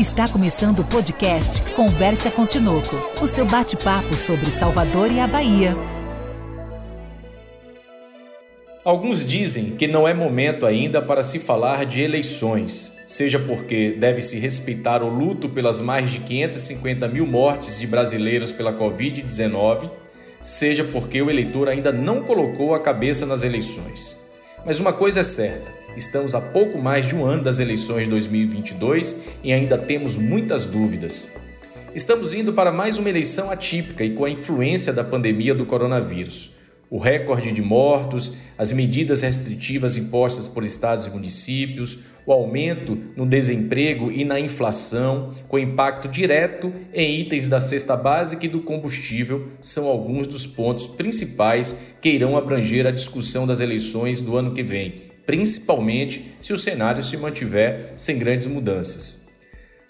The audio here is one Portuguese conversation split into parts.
Está começando o podcast Conversa com Tinoco, o seu bate-papo sobre Salvador e a Bahia. Alguns dizem que não é momento ainda para se falar de eleições, seja porque deve-se respeitar o luto pelas mais de 550 mil mortes de brasileiros pela Covid-19, seja porque o eleitor ainda não colocou a cabeça nas eleições. Mas uma coisa é certa: estamos a pouco mais de um ano das eleições de 2022 e ainda temos muitas dúvidas. Estamos indo para mais uma eleição atípica e com a influência da pandemia do coronavírus o recorde de mortos, as medidas restritivas impostas por estados e municípios, o aumento no desemprego e na inflação, com impacto direto em itens da cesta básica e do combustível, são alguns dos pontos principais que irão abranger a discussão das eleições do ano que vem, principalmente se o cenário se mantiver sem grandes mudanças.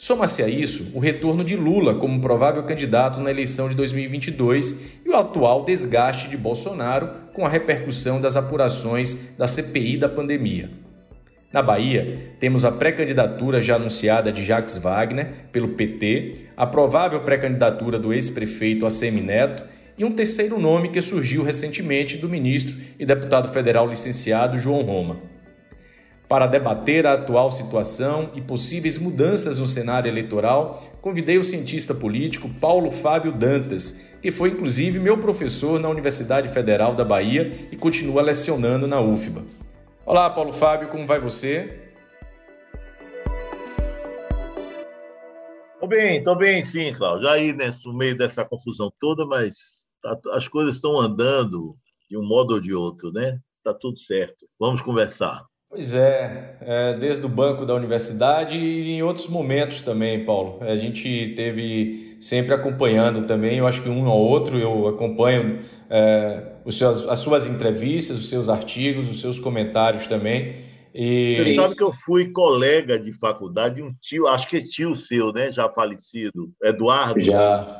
Soma-se a isso o retorno de Lula como provável candidato na eleição de 2022 e o atual desgaste de Bolsonaro com a repercussão das apurações da CPI da pandemia. Na Bahia, temos a pré-candidatura já anunciada de Jacques Wagner pelo PT, a provável pré-candidatura do ex-prefeito ACM Neto e um terceiro nome que surgiu recentemente do ministro e deputado federal licenciado João Roma. Para debater a atual situação e possíveis mudanças no cenário eleitoral, convidei o cientista político Paulo Fábio Dantas, que foi inclusive meu professor na Universidade Federal da Bahia e continua lecionando na UFBA. Olá, Paulo Fábio, como vai você? Tô bem, tô bem sim, Cláudio. Aí nesse, no meio dessa confusão toda, mas tá, as coisas estão andando de um modo ou de outro, né? Tá tudo certo. Vamos conversar. Pois é, é, desde o banco da universidade e em outros momentos também, Paulo. A gente teve sempre acompanhando também, eu acho que um ou outro eu acompanho é, os seus, as suas entrevistas, os seus artigos, os seus comentários também. E... Você sabe que eu fui colega de faculdade de um tio, acho que é tio seu, né? Já falecido, Eduardo. Já.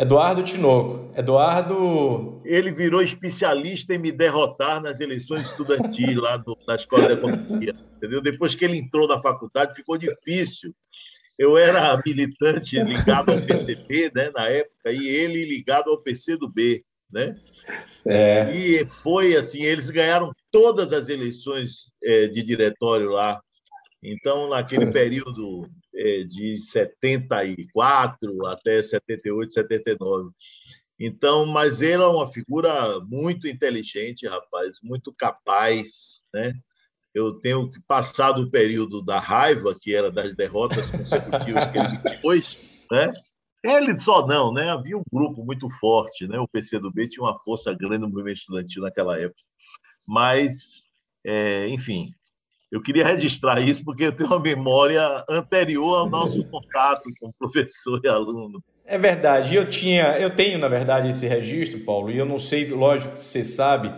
Eduardo Tinoco. Eduardo. Ele virou especialista em me derrotar nas eleições estudantis lá do, na Escola de Economia. Entendeu? Depois que ele entrou na faculdade, ficou difícil. Eu era militante ligado ao PCB, né, na época, e ele ligado ao PCdoB, né? É. E foi assim, eles ganharam todas as eleições é, de diretório lá. Então, naquele período de 74 até 78, 79. Então, mas ele é uma figura muito inteligente, rapaz, muito capaz, né? Eu tenho passado o período da raiva, que era das derrotas consecutivas que ele depois, né? Ele só não, né? Havia um grupo muito forte, né? O PCdoB tinha uma força grande no movimento estudantil naquela época. Mas, é, enfim, eu queria registrar isso porque eu tenho uma memória anterior ao nosso contato com professor e aluno. É verdade. Eu tinha, eu tenho na verdade esse registro, Paulo, e eu não sei, lógico que você sabe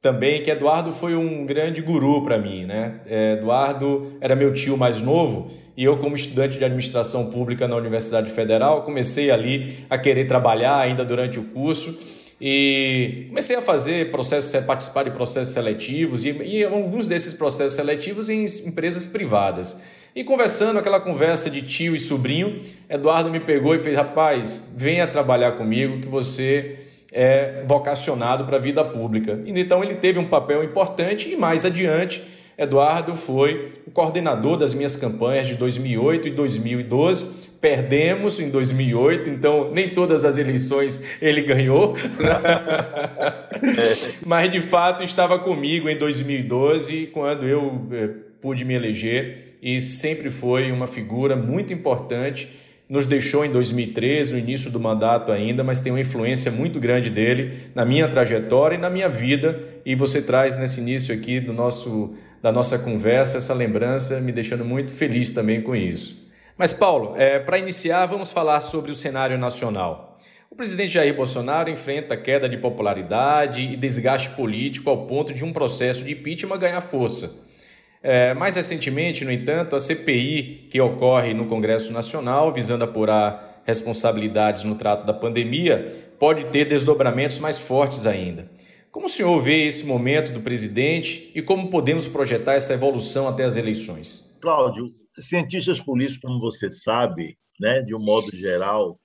também que Eduardo foi um grande guru para mim, né? É, Eduardo era meu tio mais novo e eu como estudante de administração pública na Universidade Federal comecei ali a querer trabalhar ainda durante o curso e comecei a fazer processos, participar de processos seletivos e, e alguns desses processos seletivos em empresas privadas. E conversando, aquela conversa de tio e sobrinho, Eduardo me pegou e fez: rapaz, venha trabalhar comigo que você é vocacionado para a vida pública. E, então ele teve um papel importante e mais adiante Eduardo foi o coordenador das minhas campanhas de 2008 e 2012. Perdemos em 2008, então nem todas as eleições ele ganhou. Mas de fato estava comigo em 2012, quando eu eh, pude me eleger, e sempre foi uma figura muito importante nos deixou em 2013, no início do mandato ainda, mas tem uma influência muito grande dele na minha trajetória e na minha vida. E você traz nesse início aqui do nosso, da nossa conversa essa lembrança, me deixando muito feliz também com isso. Mas, Paulo, é, para iniciar, vamos falar sobre o cenário nacional. O presidente Jair Bolsonaro enfrenta queda de popularidade e desgaste político ao ponto de um processo de impeachment ganhar força. É, mais recentemente, no entanto, a CPI que ocorre no Congresso Nacional, visando apurar responsabilidades no trato da pandemia, pode ter desdobramentos mais fortes ainda. Como o senhor vê esse momento do presidente e como podemos projetar essa evolução até as eleições? Cláudio, cientistas políticos, como você sabe, né, de um modo geral,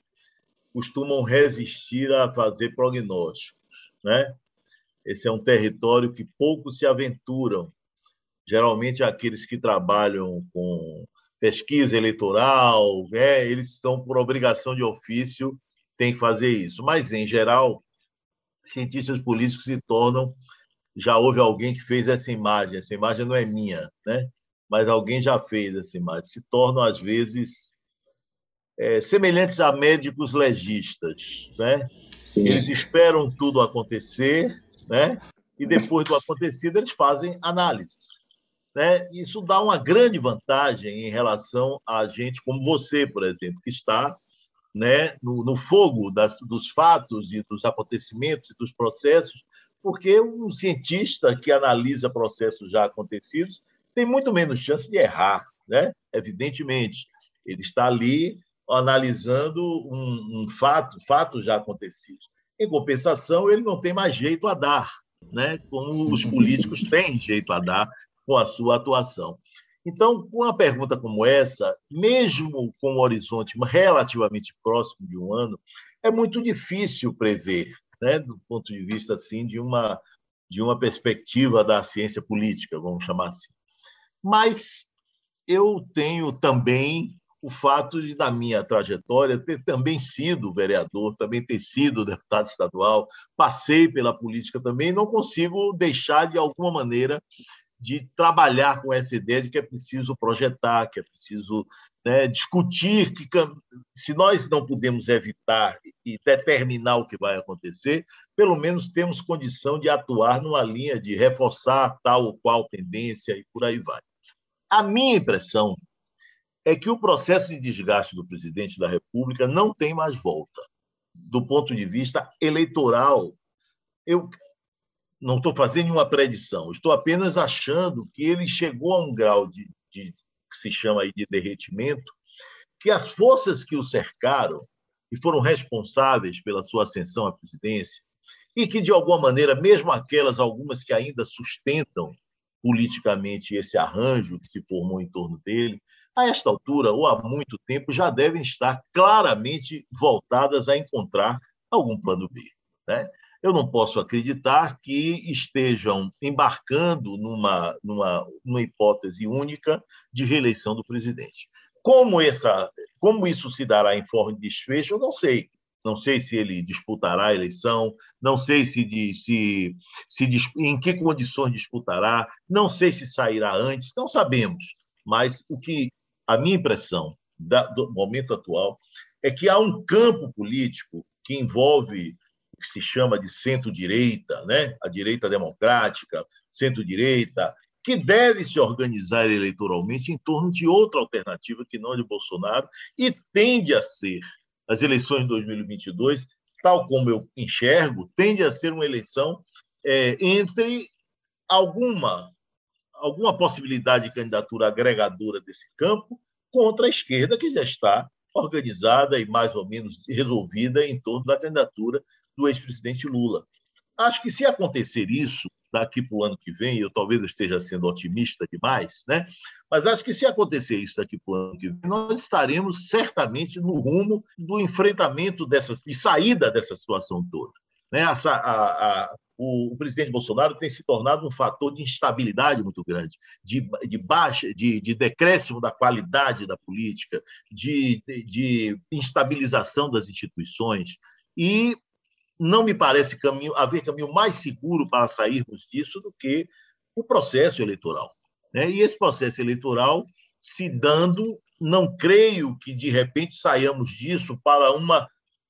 costumam resistir a fazer prognósticos, né? Esse é um território que poucos se aventuram. Geralmente aqueles que trabalham com pesquisa eleitoral, né, eles estão por obrigação de ofício têm que fazer isso. Mas em geral, cientistas políticos se tornam já houve alguém que fez essa imagem, essa imagem não é minha, né? mas alguém já fez essa imagem, se tornam, às vezes, é, semelhantes a médicos legistas. Né? Eles esperam tudo acontecer, né? e depois do acontecido, eles fazem análises. Né? Isso dá uma grande vantagem em relação a gente como você, por exemplo, que está né, no, no fogo das, dos fatos e dos acontecimentos e dos processos, porque um cientista que analisa processos já acontecidos tem muito menos chance de errar, né? evidentemente. Ele está ali analisando um, um fato, fatos já acontecidos. Em compensação, ele não tem mais jeito a dar, né? como os políticos têm jeito a dar com a sua atuação. Então, com uma pergunta como essa, mesmo com um horizonte relativamente próximo de um ano, é muito difícil prever né, do ponto de vista assim de uma de uma perspectiva da ciência política, vamos chamar assim. Mas eu tenho também o fato de, na minha trajetória, ter também sido vereador, também ter sido deputado estadual, passei pela política também, não consigo deixar, de alguma maneira, de trabalhar com essa ideia de que é preciso projetar, que é preciso né, discutir que se nós não podemos evitar e determinar o que vai acontecer, pelo menos temos condição de atuar numa linha de reforçar tal ou qual tendência e por aí vai. A minha impressão é que o processo de desgaste do presidente da República não tem mais volta. Do ponto de vista eleitoral, eu não estou fazendo nenhuma predição, estou apenas achando que ele chegou a um grau de, de que se chama aí de derretimento, que as forças que o cercaram e foram responsáveis pela sua ascensão à presidência, e que, de alguma maneira, mesmo aquelas, algumas que ainda sustentam politicamente esse arranjo que se formou em torno dele, a esta altura, ou há muito tempo, já devem estar claramente voltadas a encontrar algum plano B. Né? Eu não posso acreditar que estejam embarcando numa, numa, numa hipótese única de reeleição do presidente. Como, essa, como isso se dará em forma de desfecho, eu não sei. Não sei se ele disputará a eleição, não sei se, se, se em que condições disputará, não sei se sairá antes, não sabemos. Mas o que a minha impressão da, do momento atual é que há um campo político que envolve se chama de centro-direita, né? a direita democrática, centro-direita, que deve se organizar eleitoralmente em torno de outra alternativa que não a de Bolsonaro e tende a ser, as eleições de 2022, tal como eu enxergo, tende a ser uma eleição é, entre alguma, alguma possibilidade de candidatura agregadora desse campo contra a esquerda, que já está organizada e mais ou menos resolvida em torno da candidatura do ex-presidente Lula. Acho que se acontecer isso daqui para o ano que vem, eu talvez esteja sendo otimista demais, né? mas acho que se acontecer isso daqui para o ano que vem, nós estaremos certamente no rumo do enfrentamento dessas e saída dessa situação toda. Né? A, a, a, o, o, presidente Bolsonaro tem se tornado um fator de instabilidade muito grande, de, de baixa, de, de decréscimo da qualidade da política, de, de, de instabilização das instituições. E não me parece caminho, haver caminho mais seguro para sairmos disso do que o processo eleitoral. Né? E esse processo eleitoral se dando, não creio que de repente saiamos disso para uma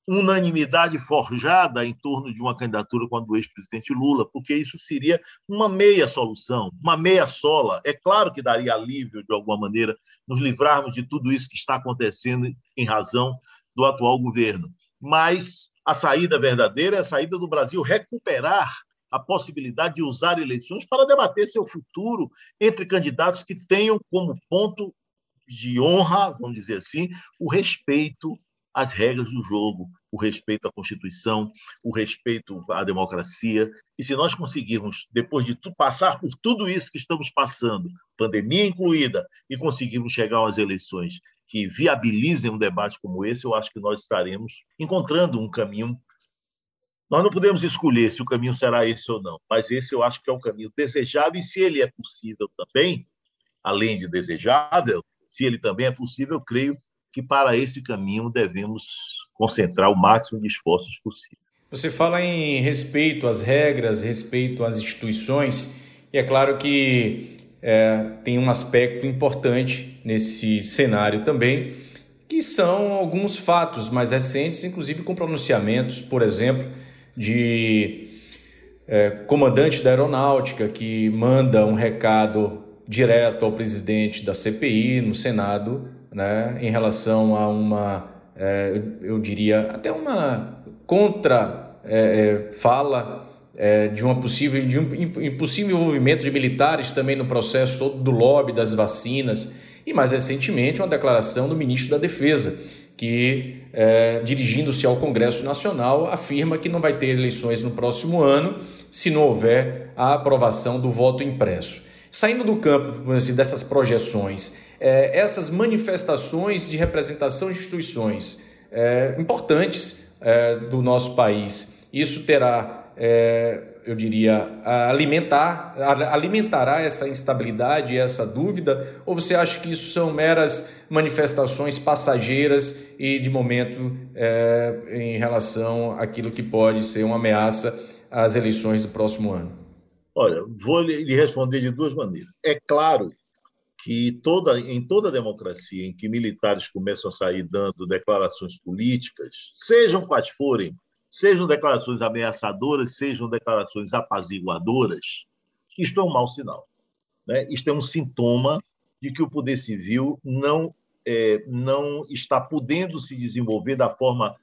unanimidade forjada em torno de uma candidatura com a do ex-presidente Lula, porque isso seria uma meia solução, uma meia sola. É claro que daria alívio, de alguma maneira, nos livrarmos de tudo isso que está acontecendo em razão do atual governo. Mas a saída verdadeira é a saída do Brasil recuperar a possibilidade de usar eleições para debater seu futuro entre candidatos que tenham como ponto de honra, vamos dizer assim, o respeito as regras do jogo, o respeito à Constituição, o respeito à democracia. E se nós conseguirmos, depois de passar por tudo isso que estamos passando, pandemia incluída, e conseguirmos chegar às eleições que viabilizem um debate como esse, eu acho que nós estaremos encontrando um caminho. Nós não podemos escolher se o caminho será esse ou não, mas esse eu acho que é o caminho desejável, e se ele é possível também, além de desejável, se ele também é possível, eu creio que para esse caminho devemos concentrar o máximo de esforços possível. Você fala em respeito às regras, respeito às instituições, e é claro que é, tem um aspecto importante nesse cenário também, que são alguns fatos mais recentes, inclusive com pronunciamentos, por exemplo, de é, comandante da aeronáutica que manda um recado direto ao presidente da CPI no Senado né, em relação a uma, é, eu diria, até uma contra-fala é, é, de uma possível de um impossível envolvimento de militares também no processo todo do lobby das vacinas e mais recentemente uma declaração do ministro da Defesa que é, dirigindo-se ao Congresso Nacional afirma que não vai ter eleições no próximo ano se não houver a aprovação do voto impresso. Saindo do campo assim, dessas projeções, é, essas manifestações de representação de instituições é, importantes é, do nosso país, isso terá, é, eu diria, alimentar, alimentará essa instabilidade essa dúvida? Ou você acha que isso são meras manifestações passageiras e de momento é, em relação àquilo que pode ser uma ameaça às eleições do próximo ano? Olha, vou lhe responder de duas maneiras. É claro que toda, em toda democracia em que militares começam a sair dando declarações políticas, sejam quais forem, sejam declarações ameaçadoras, sejam declarações apaziguadoras, isto é um mau sinal. Né? Isto é um sintoma de que o poder civil não, é, não está podendo se desenvolver da forma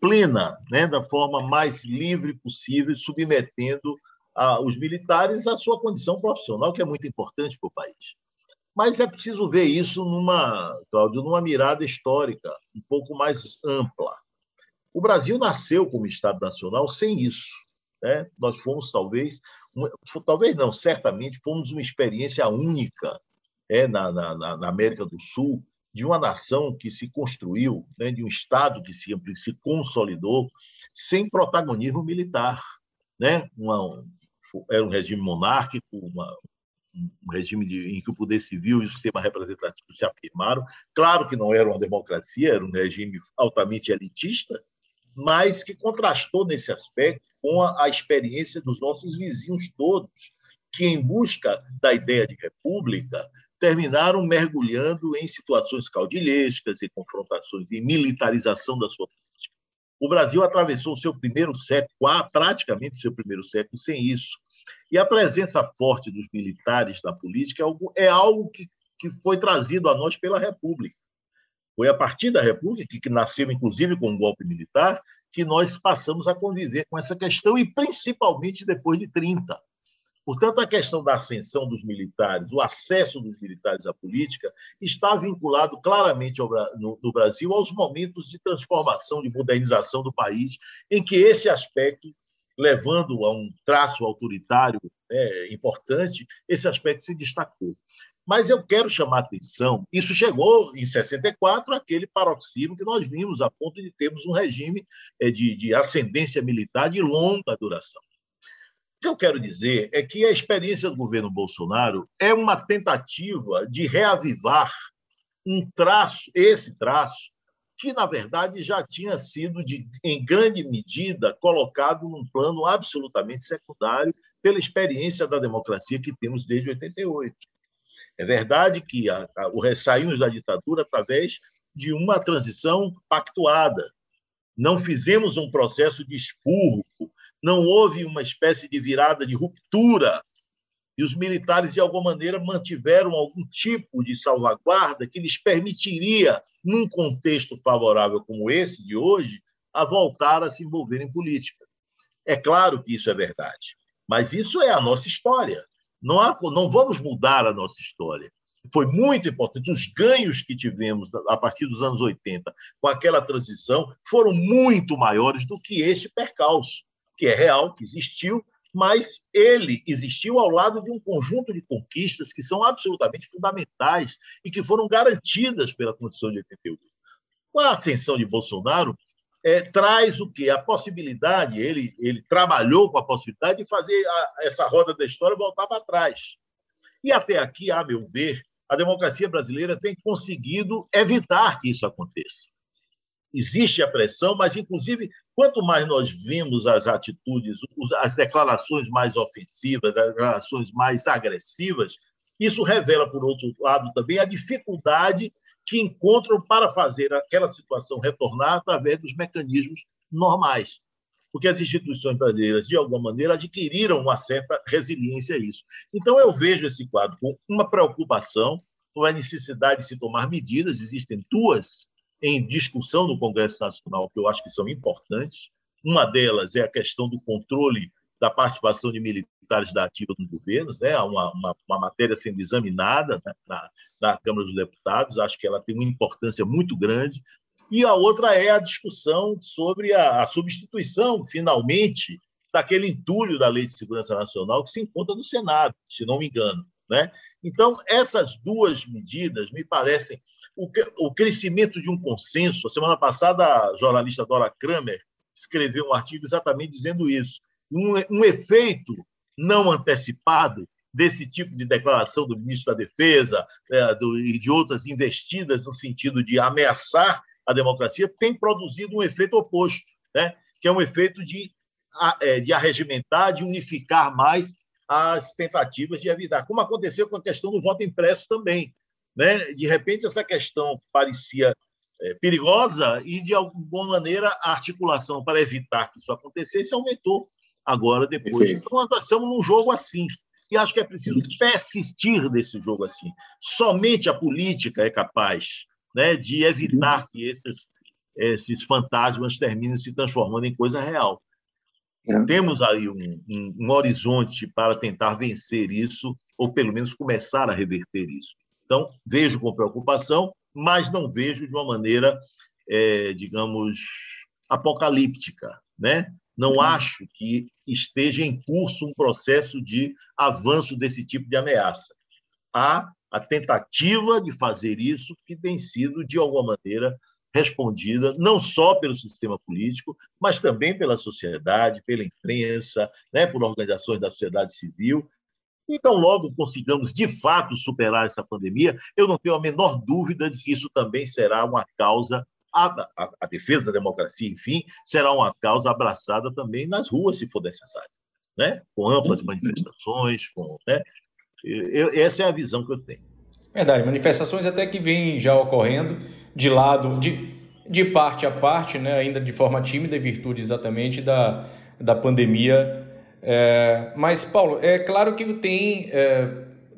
plena, né? da forma mais livre possível, submetendo a, os militares à sua condição profissional, que é muito importante para o país. Mas é preciso ver isso numa, Cláudio, numa mirada histórica um pouco mais ampla. O Brasil nasceu como Estado Nacional sem isso. Né? Nós fomos, talvez, talvez não, certamente, fomos uma experiência única é, na, na, na América do Sul de uma nação que se construiu, né, de um Estado que se, se consolidou sem protagonismo militar. Né? Uma, era um regime monárquico, uma, um regime de, em que o poder civil e o sistema representativo se afirmaram. Claro que não era uma democracia, era um regime altamente elitista, mas que contrastou nesse aspecto com a, a experiência dos nossos vizinhos todos, que, em busca da ideia de república, terminaram mergulhando em situações caudilhescas e confrontações e militarização da sua política. O Brasil atravessou seu primeiro século, praticamente seu primeiro século, sem isso. E a presença forte dos militares na política é algo, é algo que, que foi trazido a nós pela República. Foi a partir da República, que, nasceu inclusive com um golpe militar, que nós passamos a conviver com essa questão, e principalmente depois de 30. Portanto, a questão da ascensão dos militares, o acesso dos militares à política, está vinculado claramente ao, no, no Brasil aos momentos de transformação, de modernização do país, em que esse aspecto levando a um traço autoritário né, importante, esse aspecto se destacou. Mas eu quero chamar a atenção, isso chegou em 64, aquele paroxismo que nós vimos, a ponto de termos um regime é, de, de ascendência militar de longa duração. O que eu quero dizer é que a experiência do governo Bolsonaro é uma tentativa de reavivar um traço, esse traço, que, na verdade, já tinha sido, de, em grande medida, colocado num plano absolutamente secundário pela experiência da democracia que temos desde 88. É verdade que a, a, o saímos da ditadura através de uma transição pactuada. Não fizemos um processo de expurgo, não houve uma espécie de virada de ruptura e os militares, de alguma maneira, mantiveram algum tipo de salvaguarda que lhes permitiria num contexto favorável como esse de hoje, a voltar a se envolver em política. É claro que isso é verdade, mas isso é a nossa história. Não, há, não vamos mudar a nossa história. foi muito importante. Os ganhos que tivemos a partir dos anos 80 com aquela transição foram muito maiores do que este percalço, que é real, que existiu, mas ele existiu ao lado de um conjunto de conquistas que são absolutamente fundamentais e que foram garantidas pela Constituição de 88. Com a ascensão de Bolsonaro, é, traz o que? A possibilidade, ele, ele trabalhou com a possibilidade de fazer a, essa roda da história voltar para trás. E até aqui, a meu ver, a democracia brasileira tem conseguido evitar que isso aconteça. Existe a pressão, mas, inclusive, quanto mais nós vimos as atitudes, as declarações mais ofensivas, as declarações mais agressivas, isso revela, por outro lado, também a dificuldade que encontram para fazer aquela situação retornar através dos mecanismos normais. Porque as instituições brasileiras, de alguma maneira, adquiriram uma certa resiliência a isso. Então, eu vejo esse quadro com uma preocupação, com a necessidade de se tomar medidas. Existem duas em discussão no Congresso Nacional que eu acho que são importantes. Uma delas é a questão do controle da participação de militares da ativa nos governos, né? uma, uma, uma matéria sendo examinada na, na Câmara dos Deputados, acho que ela tem uma importância muito grande. E a outra é a discussão sobre a, a substituição, finalmente, daquele entulho da Lei de Segurança Nacional que se encontra no Senado, se não me engano. Né? Então, essas duas medidas me parecem o, o crescimento de um consenso. A semana passada, a jornalista Dora Kramer escreveu um artigo exatamente dizendo isso um, um efeito não antecipado desse tipo de declaração do ministro da Defesa é, e de outras investidas no sentido de ameaçar a democracia, tem produzido um efeito oposto, né? que é um efeito de, é, de arregimentar, de unificar mais as tentativas de evitar, como aconteceu com a questão do voto impresso também. Né? De repente, essa questão parecia é, perigosa e, de alguma maneira, a articulação para evitar que isso acontecesse aumentou agora, depois. Então, nós estamos num jogo assim. E acho que é preciso persistir nesse jogo assim. Somente a política é capaz né, de evitar que esses, esses fantasmas terminem se transformando em coisa real. É. Temos aí um, um, um, horizonte para tentar vencer isso, ou pelo menos começar a reverter isso. Então, vejo com preocupação, mas não vejo de uma maneira, é, digamos, apocalíptica. Né? Não uhum. acho que esteja em curso um processo de avanço desse tipo de ameaça. Há a tentativa de fazer isso que tem sido, de alguma maneira, respondida não só pelo sistema político, mas também pela sociedade, pela imprensa, né, por organizações da sociedade civil. Então, logo consigamos de fato superar essa pandemia, eu não tenho a menor dúvida de que isso também será uma causa a, a, a, defesa da democracia, enfim, será uma causa abraçada também nas ruas, se for necessário, né? com amplas manifestações, com, né? Eu, essa é a visão que eu tenho. Verdade, manifestações até que vêm já ocorrendo de lado, de, de parte a parte, né? ainda de forma tímida, em virtude exatamente da, da pandemia. É, mas, Paulo, é claro que tem é,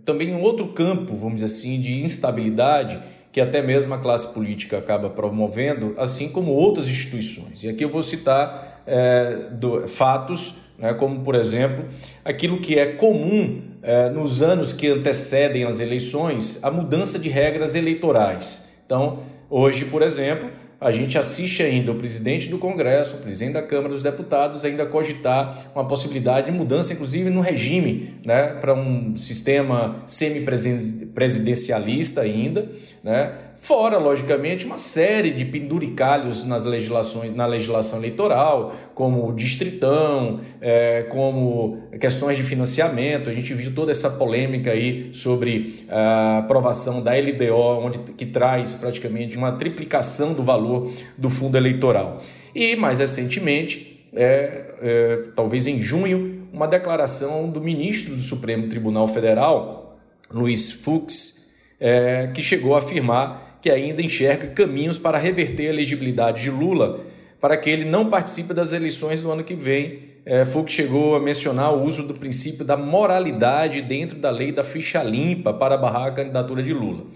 também um outro campo, vamos dizer assim, de instabilidade que até mesmo a classe política acaba promovendo, assim como outras instituições. E aqui eu vou citar é, do, fatos, né, como, por exemplo, aquilo que é comum é, nos anos que antecedem as eleições, a mudança de regras eleitorais. Então, hoje, por exemplo, a gente assiste ainda o presidente do Congresso, o presidente da Câmara dos Deputados, ainda cogitar uma possibilidade de mudança, inclusive no regime, né, para um sistema semipresidencialista ainda, né, Fora, logicamente, uma série de penduricalhos nas legislações, na legislação eleitoral, como distritão, é, como questões de financiamento. A gente viu toda essa polêmica aí sobre a aprovação da LDO, onde, que traz praticamente uma triplicação do valor do fundo eleitoral. E, mais recentemente, é, é, talvez em junho, uma declaração do ministro do Supremo Tribunal Federal, Luiz Fux, é, que chegou a afirmar que ainda enxerga caminhos para reverter a elegibilidade de Lula para que ele não participe das eleições do ano que vem. É, Fux chegou a mencionar o uso do princípio da moralidade dentro da lei da ficha limpa para barrar a candidatura de Lula.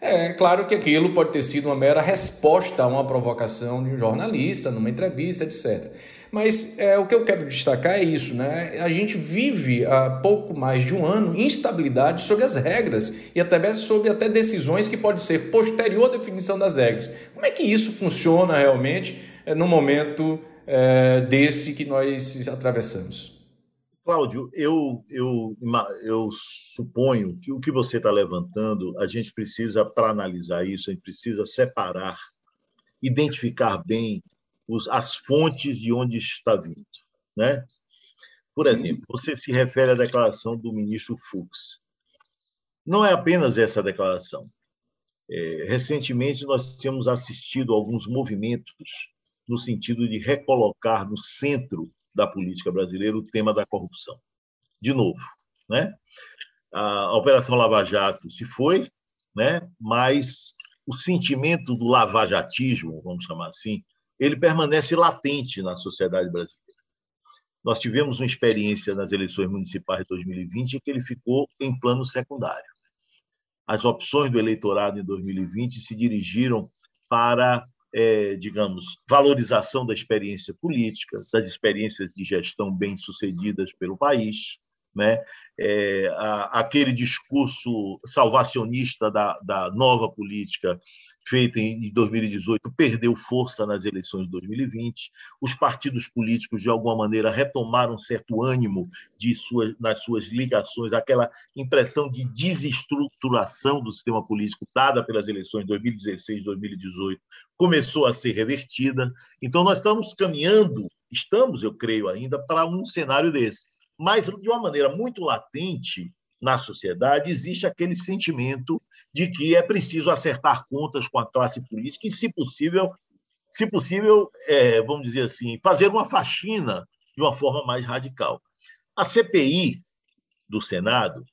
É claro que aquilo pode ter sido uma mera resposta a uma provocação de um jornalista, numa entrevista, etc. Mas é, o que eu quero destacar é isso, né? A gente vive há pouco mais de um ano instabilidade sobre as regras e até sobre até decisões que pode ser posterior à definição das regras. Como é que isso funciona realmente é, no momento é, desse que nós atravessamos? Cláudio, eu, eu, eu suponho que o que você está levantando, a gente precisa, para analisar isso, a gente precisa separar, identificar bem os, as fontes de onde está vindo. Né? Por exemplo, você se refere à declaração do ministro Fux. Não é apenas essa declaração. É, recentemente, nós temos assistido a alguns movimentos no sentido de recolocar no centro da política brasileira o tema da corrupção. De novo, né? A Operação Lava Jato se foi, né? Mas o sentimento do lavajatismo, vamos chamar assim, ele permanece latente na sociedade brasileira. Nós tivemos uma experiência nas eleições municipais de 2020 em que ele ficou em plano secundário. As opções do eleitorado em 2020 se dirigiram para é, digamos, valorização da experiência política, das experiências de gestão bem-sucedidas pelo país, né? É, a, aquele discurso salvacionista da, da nova política feita em 2018 perdeu força nas eleições de 2020. Os partidos políticos, de alguma maneira, retomaram certo ânimo de nas suas ligações, aquela impressão de desestruturação do sistema político dada pelas eleições de 2016 e 2018 começou a ser revertida. Então, nós estamos caminhando, estamos, eu creio ainda, para um cenário desse. Mas, de uma maneira muito latente, na sociedade, existe aquele sentimento de que é preciso acertar contas com a classe política e, se possível, se possível, é, vamos dizer assim, fazer uma faxina de uma forma mais radical. A CPI do Senado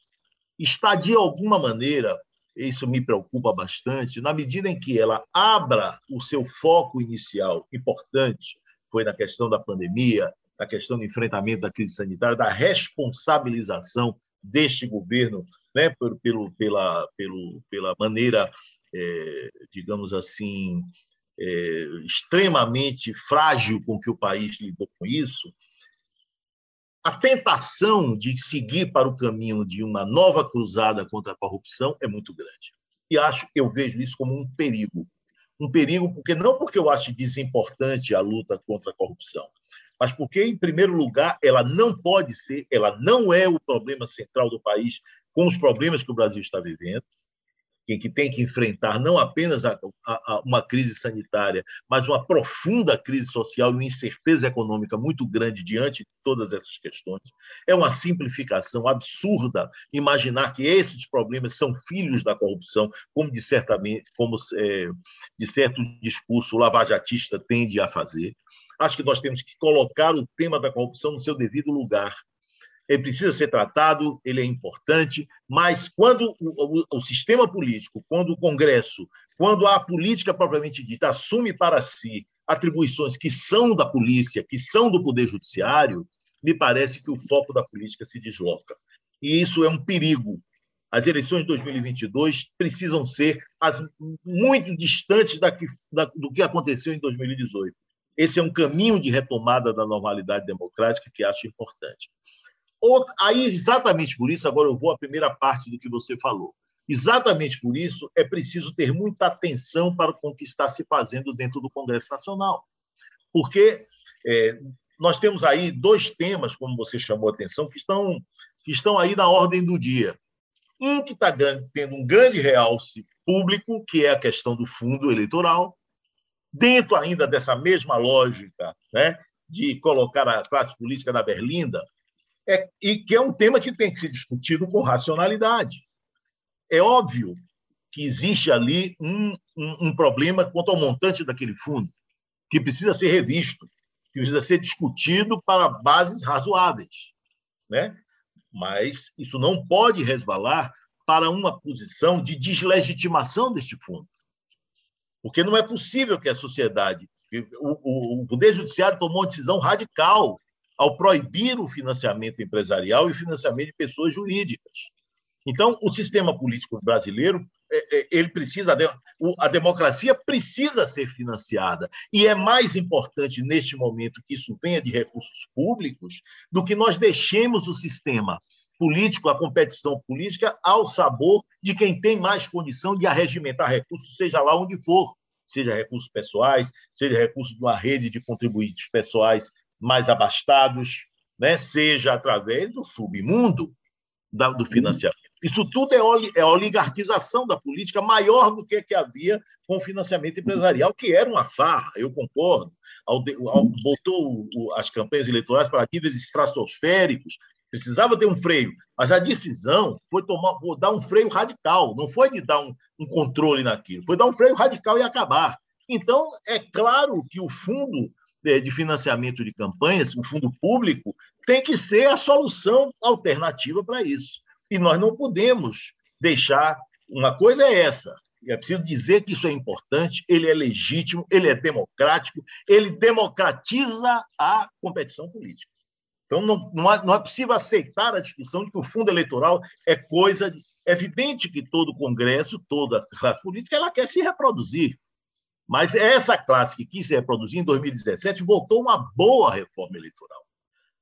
está, de alguma maneira, isso me preocupa bastante, na medida em que ela abra o seu foco inicial importante, foi na questão da pandemia, na questão do enfrentamento da crise sanitária, da responsabilização deste governo, né, pelo, pela, pelo, pela maneira, é, digamos assim, é, extremamente frágil com que o país lidou com isso, a tentação de seguir para o caminho de uma nova cruzada contra a corrupção é muito grande. E acho, eu vejo isso como um perigo. Um perigo porque não porque eu acho desimportante a luta contra a corrupção, mas porque, em primeiro lugar, ela não pode ser, ela não é o problema central do país com os problemas que o Brasil está vivendo, que tem que enfrentar não apenas a, a, uma crise sanitária, mas uma profunda crise social e uma incerteza econômica muito grande diante de todas essas questões. É uma simplificação absurda imaginar que esses problemas são filhos da corrupção, como de, certamente, como, é, de certo discurso lavajatista tende a fazer. Acho que nós temos que colocar o tema da corrupção no seu devido lugar. Ele precisa ser tratado, ele é importante, mas quando o, o, o sistema político, quando o Congresso, quando a política propriamente dita assume para si atribuições que são da polícia, que são do Poder Judiciário, me parece que o foco da política se desloca. E isso é um perigo. As eleições de 2022 precisam ser as, muito distantes da da, do que aconteceu em 2018. Esse é um caminho de retomada da normalidade democrática que acho importante. Aí, exatamente por isso, agora eu vou à primeira parte do que você falou. Exatamente por isso, é preciso ter muita atenção para o que está se fazendo dentro do Congresso Nacional. Porque é, nós temos aí dois temas, como você chamou a atenção, que estão, que estão aí na ordem do dia. Um que está tendo um grande realce público, que é a questão do fundo eleitoral, dentro ainda dessa mesma lógica né, de colocar a classe política na berlinda, é, e que é um tema que tem que ser discutido com racionalidade. É óbvio que existe ali um, um, um problema quanto ao montante daquele fundo, que precisa ser revisto, que precisa ser discutido para bases razoáveis. Né? Mas isso não pode resvalar para uma posição de deslegitimação deste fundo. Porque não é possível que a sociedade. O, o, o Poder Judiciário tomou uma decisão radical ao proibir o financiamento empresarial e o financiamento de pessoas jurídicas. Então, o sistema político brasileiro é, é, ele precisa, a democracia precisa ser financiada. E é mais importante, neste momento, que isso venha de recursos públicos, do que nós deixemos o sistema político, a competição política, ao sabor de quem tem mais condição de arregimentar recursos, seja lá onde for, seja recursos pessoais, seja recursos de uma rede de contribuintes pessoais mais abastados, né? seja através do submundo do financiamento. Isso tudo é, é oligarquização da política maior do que, que havia com o financiamento empresarial, que era uma farra, eu concordo. Botou as campanhas eleitorais para níveis estratosféricos, precisava ter um freio, mas a decisão foi tomar, dar um freio radical, não foi de dar um, um controle naquilo, foi dar um freio radical e acabar. Então, é claro que o fundo de financiamento de campanhas, o fundo público, tem que ser a solução alternativa para isso. E nós não podemos deixar. Uma coisa é essa, é preciso dizer que isso é importante, ele é legítimo, ele é democrático, ele democratiza a competição política. Então, não, não, é, não é possível aceitar a discussão de que o fundo eleitoral é coisa. De, é evidente que todo o Congresso, toda a classe política, ela quer se reproduzir. Mas essa classe que quis se reproduzir em 2017 votou uma boa reforma eleitoral.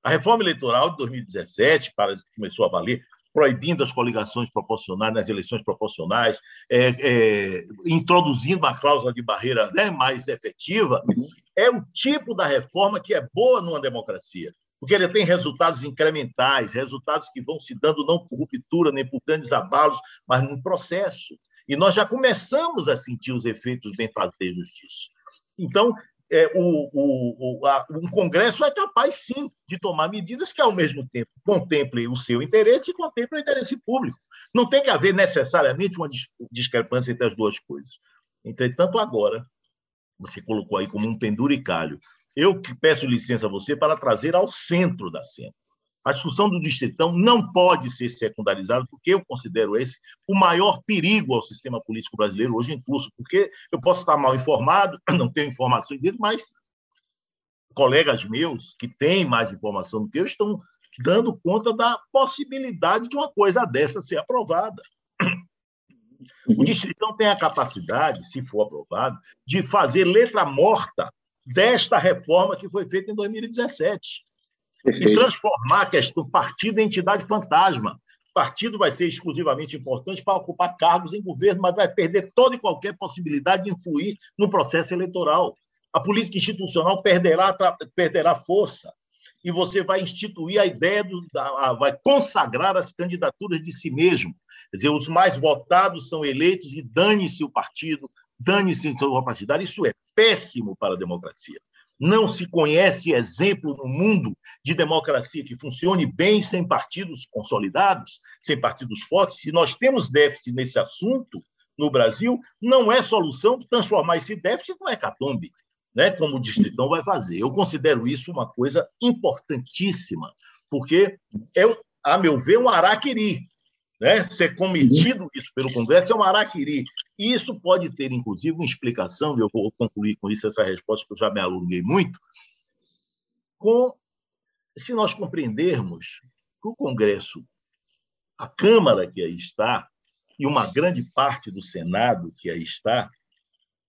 A reforma eleitoral de 2017, para, começou a valer, proibindo as coligações proporcionais nas eleições proporcionais, é, é, introduzindo uma cláusula de barreira né, mais efetiva, é o tipo da reforma que é boa numa democracia, porque ele tem resultados incrementais, resultados que vão se dando não por ruptura nem por grandes abalos, mas num processo. E nós já começamos a sentir os efeitos benfazejos disso. Então, é, o, o, o, a, um Congresso é capaz, sim, de tomar medidas que, ao mesmo tempo, contemplem o seu interesse e contemplem o interesse público. Não tem que haver necessariamente uma discrepância entre as duas coisas. Entretanto, agora, você colocou aí como um penduricalho, eu peço licença a você para trazer ao centro da cena a discussão do distritão não pode ser secundarizada, porque eu considero esse o maior perigo ao sistema político brasileiro hoje em curso, porque eu posso estar mal informado, não tenho informações dele, mas colegas meus que têm mais informação do que eu estão dando conta da possibilidade de uma coisa dessa ser aprovada. O Distritão tem a capacidade, se for aprovado, de fazer letra morta desta reforma que foi feita em 2017. Perfeito. e transformar a questão partido em entidade fantasma. O partido vai ser exclusivamente importante para ocupar cargos em governo, mas vai perder toda e qualquer possibilidade de influir no processo eleitoral. A política institucional perderá, perderá força e você vai instituir a ideia, do, vai consagrar as candidaturas de si mesmo. Quer dizer, os mais votados são eleitos e dane-se o partido, dane-se o partidário. Isso é péssimo para a democracia. Não se conhece exemplo no mundo de democracia que funcione bem sem partidos consolidados, sem partidos fortes. Se nós temos déficit nesse assunto no Brasil, não é solução transformar esse déficit numa hecatombe, né? como o Distritão vai fazer. Eu considero isso uma coisa importantíssima, porque é, a meu ver, um araquiri. Né? Ser cometido isso pelo Congresso é um araquiri. E isso pode ter, inclusive, uma explicação, e eu vou concluir com isso essa resposta, que eu já me alonguei muito, com se nós compreendermos que o Congresso, a Câmara que aí está, e uma grande parte do Senado que aí está,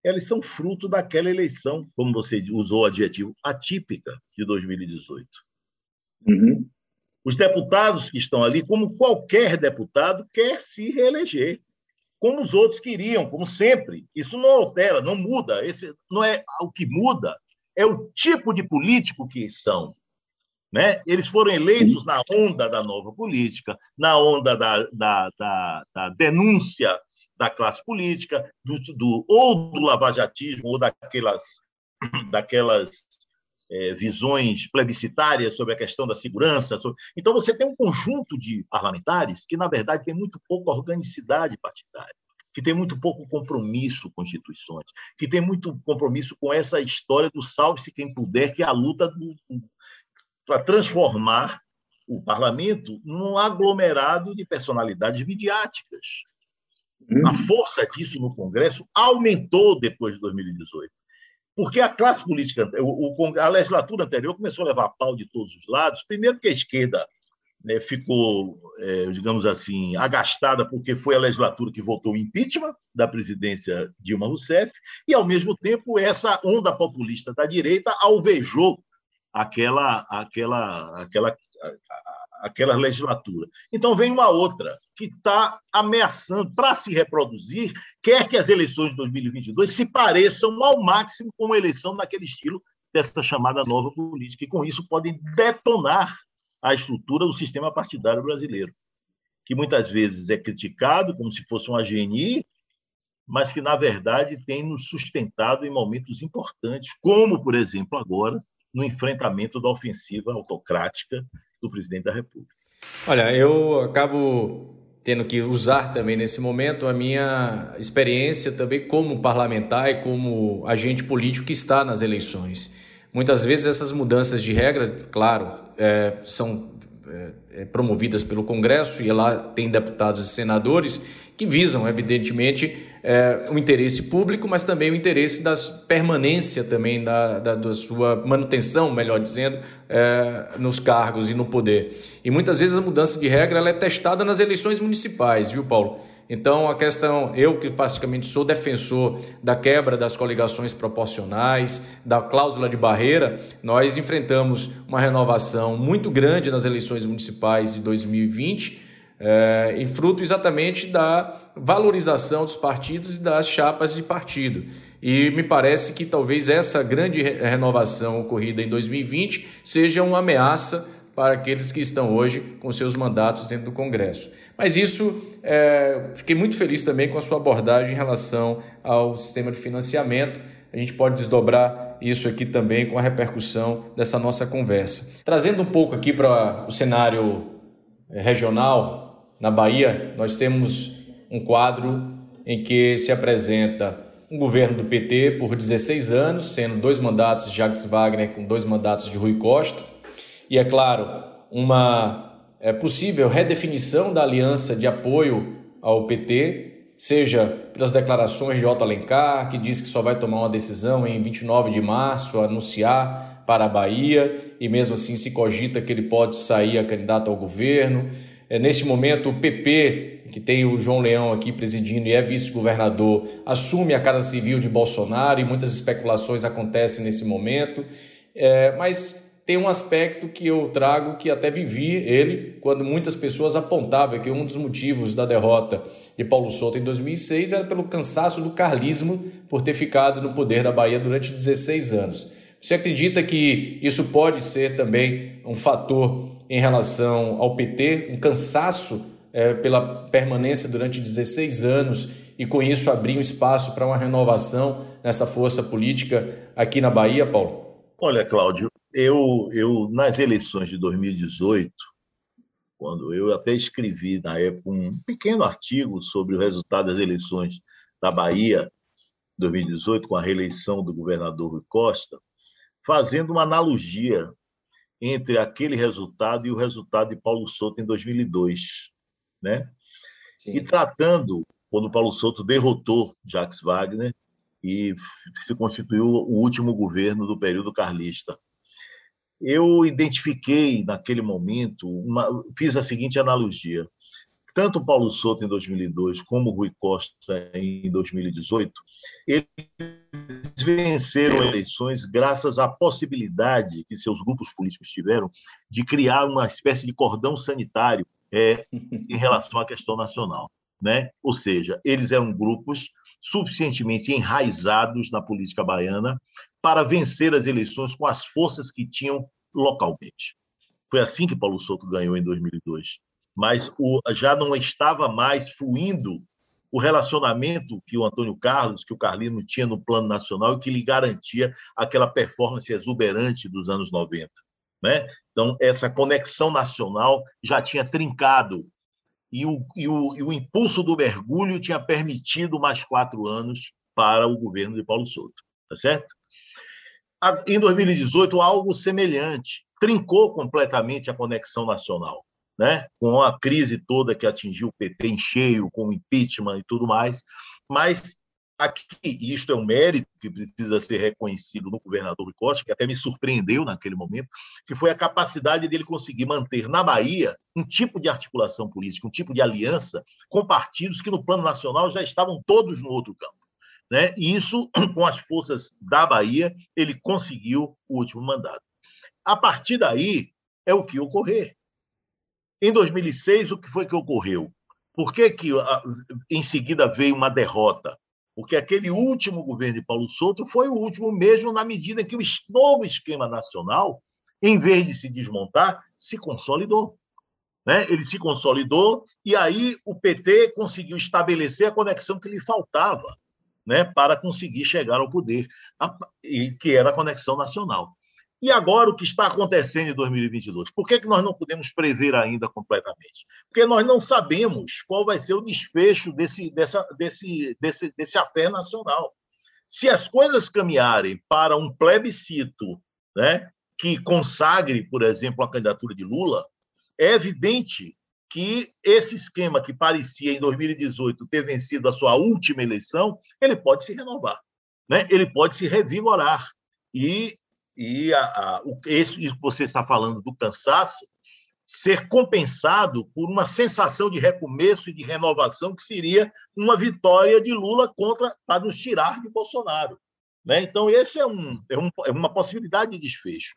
elas são fruto daquela eleição, como você usou o adjetivo, atípica de 2018. Uhum. Os deputados que estão ali, como qualquer deputado, quer se reeleger como os outros queriam, como sempre. Isso não altera, não muda. Esse não é o que muda, é o tipo de político que são. Né? Eles foram eleitos na onda da nova política, na onda da, da, da, da denúncia da classe política, do, do, ou do lavajatismo, ou daquelas, daquelas é, visões plebiscitárias sobre a questão da segurança. Sobre... Então, você tem um conjunto de parlamentares que, na verdade, tem muito pouca organicidade partidária, que tem muito pouco compromisso com instituições, que tem muito compromisso com essa história do salve-se quem puder, que é a luta para transformar o parlamento num aglomerado de personalidades midiáticas. A hum. força disso no Congresso aumentou depois de 2018. Porque a classe política, a legislatura anterior começou a levar pau de todos os lados. Primeiro, que a esquerda né, ficou, é, digamos assim, agastada porque foi a legislatura que votou o impeachment da presidência Dilma Rousseff, e, ao mesmo tempo, essa onda populista da direita alvejou aquela, aquela, aquela, aquela legislatura. Então, vem uma outra que está ameaçando, para se reproduzir, quer que as eleições de 2022 se pareçam ao máximo com uma eleição naquele estilo dessa chamada nova política, e com isso podem detonar a estrutura do sistema partidário brasileiro, que muitas vezes é criticado como se fosse uma GNI, mas que, na verdade, tem nos sustentado em momentos importantes, como, por exemplo, agora, no enfrentamento da ofensiva autocrática do presidente da República. Olha, eu acabo tendo que usar também nesse momento a minha experiência também como parlamentar e como agente político que está nas eleições. Muitas vezes essas mudanças de regra, claro, é, são é, promovidas pelo Congresso e lá tem deputados e senadores que visam, evidentemente, é, o interesse público, mas também o interesse da permanência também da, da, da sua manutenção, melhor dizendo, é, nos cargos e no poder. E muitas vezes a mudança de regra ela é testada nas eleições municipais, viu, Paulo? Então, a questão, eu que praticamente sou defensor da quebra das coligações proporcionais, da cláusula de barreira, nós enfrentamos uma renovação muito grande nas eleições municipais de 2020, é, em fruto exatamente da valorização dos partidos e das chapas de partido. E me parece que talvez essa grande renovação ocorrida em 2020 seja uma ameaça para aqueles que estão hoje com seus mandatos dentro do Congresso. Mas isso, é, fiquei muito feliz também com a sua abordagem em relação ao sistema de financiamento. A gente pode desdobrar isso aqui também com a repercussão dessa nossa conversa. Trazendo um pouco aqui para o cenário é, regional, na Bahia, nós temos um quadro em que se apresenta um governo do PT por 16 anos, sendo dois mandatos de Jacques Wagner com dois mandatos de Rui Costa e, é claro, uma é, possível redefinição da aliança de apoio ao PT, seja pelas declarações de Otto Alencar, que diz que só vai tomar uma decisão em 29 de março, anunciar para a Bahia, e mesmo assim se cogita que ele pode sair a candidato ao governo. É, neste momento, o PP, que tem o João Leão aqui presidindo e é vice-governador, assume a Casa Civil de Bolsonaro e muitas especulações acontecem nesse momento. É, mas tem um aspecto que eu trago que até vivi ele quando muitas pessoas apontavam que um dos motivos da derrota de Paulo Souto em 2006 era pelo cansaço do carlismo por ter ficado no poder da Bahia durante 16 anos. Você acredita que isso pode ser também um fator em relação ao PT, um cansaço é, pela permanência durante 16 anos e com isso abrir um espaço para uma renovação nessa força política aqui na Bahia, Paulo? Olha, Cláudio, eu, eu nas eleições de 2018, quando eu até escrevi na época um pequeno artigo sobre o resultado das eleições da Bahia 2018 com a reeleição do governador Rui Costa, fazendo uma analogia entre aquele resultado e o resultado de Paulo Souto em 2002, né? Sim. E tratando quando Paulo Souto derrotou Jacques Wagner e se constituiu o último governo do período carlista eu identifiquei naquele momento, uma, fiz a seguinte analogia. Tanto Paulo Souto em 2002 como Rui Costa em 2018, eles venceram eleições graças à possibilidade que seus grupos políticos tiveram de criar uma espécie de cordão sanitário é, em relação à questão nacional. Né? Ou seja, eles eram grupos suficientemente enraizados na política baiana para vencer as eleições com as forças que tinham localmente. Foi assim que Paulo Souto ganhou em 2002. Mas o, já não estava mais fluindo o relacionamento que o Antônio Carlos, que o Carlino tinha no plano nacional e que lhe garantia aquela performance exuberante dos anos 90. Né? Então, essa conexão nacional já tinha trincado e o, e, o, e o impulso do mergulho tinha permitido mais quatro anos para o governo de Paulo Souto. Tá certo? Em 2018, algo semelhante trincou completamente a conexão nacional, né? com a crise toda que atingiu o PT em cheio, com o impeachment e tudo mais. Mas aqui, e isto é um mérito que precisa ser reconhecido no governador Rui Costa, que até me surpreendeu naquele momento, que foi a capacidade dele conseguir manter na Bahia um tipo de articulação política, um tipo de aliança com partidos que no plano nacional já estavam todos no outro campo. Né? E isso, com as forças da Bahia, ele conseguiu o último mandato. A partir daí, é o que ocorrer. Em 2006, o que foi que ocorreu? Por que, que em seguida veio uma derrota? Porque aquele último governo de Paulo Souto foi o último mesmo na medida que o novo esquema nacional, em vez de se desmontar, se consolidou. Né? Ele se consolidou e aí o PT conseguiu estabelecer a conexão que lhe faltava né, para conseguir chegar ao poder, que era a conexão nacional. E agora o que está acontecendo em 2022? Por que, que nós não podemos prever ainda completamente? Porque nós não sabemos qual vai ser o desfecho desse, dessa, desse, desse, desse afé nacional. Se as coisas caminharem para um plebiscito né, que consagre, por exemplo, a candidatura de Lula, é evidente que esse esquema que parecia em 2018 ter vencido a sua última eleição, ele pode se renovar, né? ele pode se revigorar. E e a, a, o, isso que você está falando do cansaço ser compensado por uma sensação de recomeço e de renovação que seria uma vitória de Lula contra para nos tirar de Bolsonaro. Né? Então, esse é, um, é, um, é uma possibilidade de desfecho.